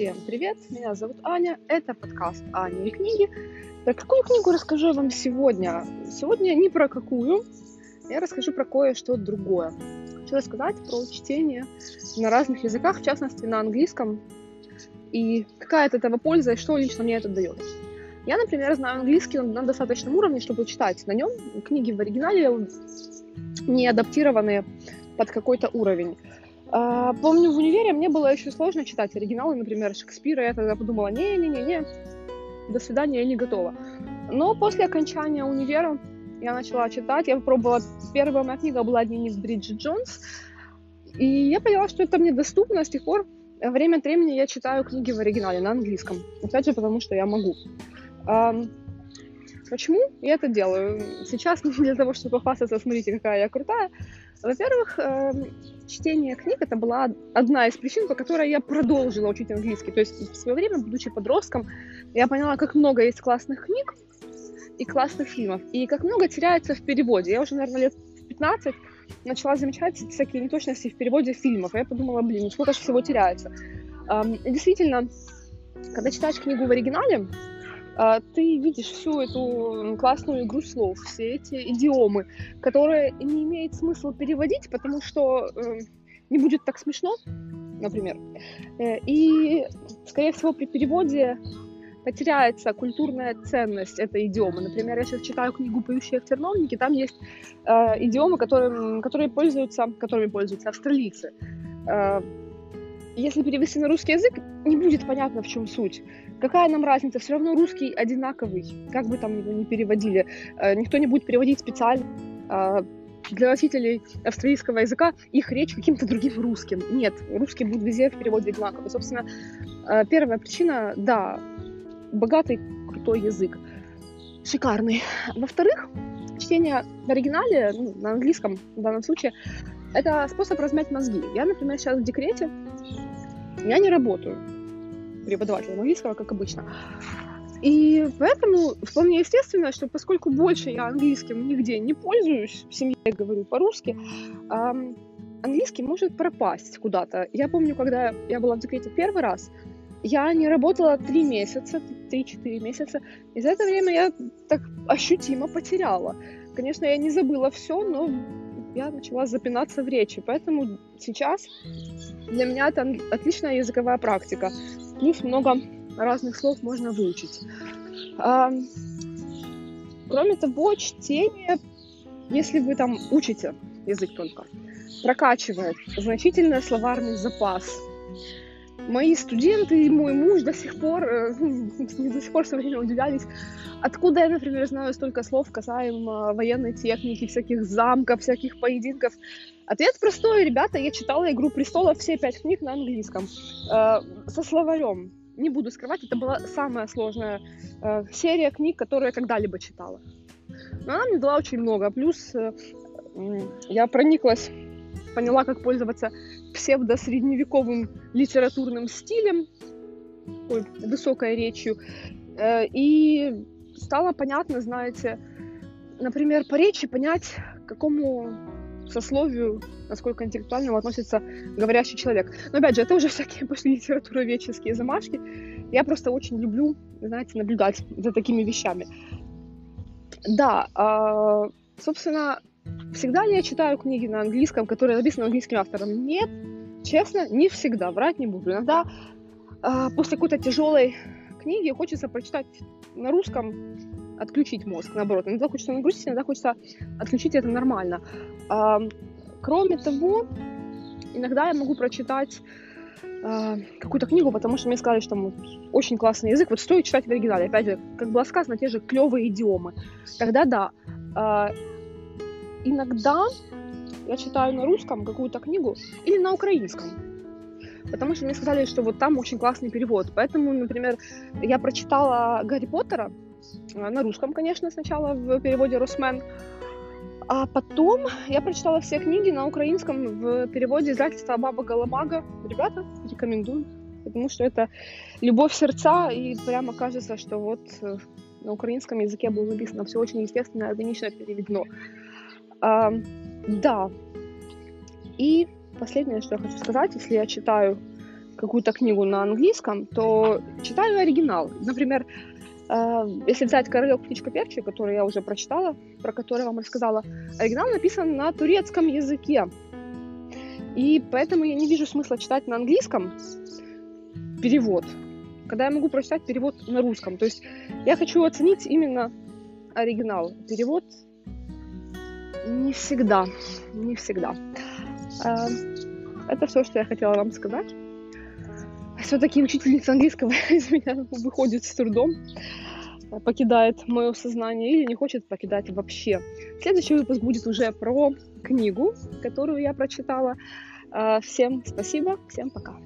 Всем привет, меня зовут Аня, это подкаст Аня и книги. Про какую книгу расскажу я вам сегодня? Сегодня не про какую, я расскажу про кое-что другое. Хочу рассказать про чтение на разных языках, в частности на английском, и какая от этого польза, и что лично мне это дает. Я, например, знаю английский на достаточном уровне, чтобы читать на нем книги в оригинале, не адаптированные под какой-то уровень. А, помню, в универе мне было еще сложно читать оригиналы, например, Шекспира. Я тогда подумала, не-не-не-не, до свидания, я не готова. Но после окончания универа я начала читать. Я попробовала, первая моя книга была «Дневник Бриджит Джонс». И я поняла, что это мне доступно. С тех пор время от времени я читаю книги в оригинале на английском. Опять же, потому что я могу. Почему я это делаю? Сейчас не для того, чтобы похвастаться, смотрите, какая я крутая. Во-первых, эм, чтение книг это была одна из причин, по которой я продолжила учить английский. То есть в свое время, будучи подростком, я поняла, как много есть классных книг и классных фильмов, и как много теряется в переводе. Я уже, наверное, лет в 15 начала замечать всякие неточности в переводе фильмов. И я подумала, блин, ну сколько же всего теряется. Эм, и действительно, когда читаешь книгу в оригинале, ты видишь всю эту классную игру слов, все эти идиомы, которые не имеет смысла переводить, потому что э, не будет так смешно, например. Э, и, скорее всего, при переводе потеряется культурная ценность этой идиомы. Например, я сейчас читаю книгу «Поющие в терновнике», там есть э, идиомы, которым, которые пользуются, которыми пользуются австралийцы. Э, если перевести на русский язык, не будет понятно, в чем суть. Какая нам разница? Все равно русский одинаковый, как бы там его ни переводили. Э, никто не будет переводить специально а, для носителей австралийского языка их речь каким-то другим русским. Нет, русский будет везде в переводе одинаковый. Собственно, э, первая причина, да, богатый, крутой язык. Шикарный. Во-вторых, чтение в оригинале, ну, на английском в данном случае, это способ размять мозги. Я, например, сейчас в декрете, я не работаю преподавателем английского, как обычно. И поэтому вполне естественно, что поскольку больше я английским нигде не пользуюсь, в семье говорю по-русски, английский может пропасть куда-то. Я помню, когда я была в декрете первый раз, я не работала три месяца, три-четыре месяца, и за это время я так ощутимо потеряла. Конечно, я не забыла все, но я начала запинаться в речи, поэтому сейчас для меня это отличная языковая практика. Плюс много разных слов можно выучить. А, кроме того, чтение, если вы там учите язык только, прокачивает значительно словарный запас. Мои студенты и мой муж до сих пор, э, до сих пор все время удивлялись, откуда я, например, знаю столько слов касаемо военной техники, всяких замков, всяких поединков. Ответ простой, ребята, я читала «Игру престолов» все пять книг на английском, э, со словарем. Не буду скрывать, это была самая сложная э, серия книг, которую я когда-либо читала. Но она мне дала очень много. Плюс я прониклась, поняла, как пользоваться псевдо-средневековым литературным стилем, ой, высокой речью. Э, и стало понятно, знаете, например, по речи понять, какому сословию, насколько интеллектуальному относится говорящий человек. Но опять же, это уже всякие после литературоведческие замашки. Я просто очень люблю, знаете, наблюдать за такими вещами. Да, а, собственно, всегда ли я читаю книги на английском, которые написаны английским автором? Нет, честно, не всегда, врать не буду. Иногда а, после какой-то тяжелой книги хочется прочитать на русском отключить мозг, наоборот. Иногда хочется нагрузить, иногда хочется отключить это нормально. А, кроме того, иногда я могу прочитать а, какую-то книгу, потому что мне сказали, что очень классный язык, вот стоит читать в оригинале. Опять же, как было сказано, те же клевые идиомы. Тогда да. Иногда я читаю на русском какую-то книгу или на украинском. Потому что мне сказали, что вот там очень классный перевод. Поэтому, например, я прочитала Гарри Поттера, Э, на русском, конечно, сначала в переводе «Росмен». А потом я прочитала все книги на украинском в переводе издательства «Баба Галамага». Ребята, рекомендую, потому что это любовь сердца, и прямо кажется, что вот э, на украинском языке было написано все очень естественно органично переведено. Да. И последнее, что я хочу сказать, если я читаю какую-то книгу на английском, то читаю оригинал. Например, э, если взять «Королек птичка перчик», который я уже прочитала, про который я вам рассказала, оригинал написан на турецком языке. И поэтому я не вижу смысла читать на английском перевод, когда я могу прочитать перевод на русском. То есть я хочу оценить именно оригинал. Перевод не всегда, не всегда. Э, это все, что я хотела вам сказать. Все-таки учительница английского из меня выходит с трудом, покидает мое сознание или не хочет покидать вообще. Следующий выпуск будет уже про книгу, которую я прочитала. Э, всем спасибо, всем пока.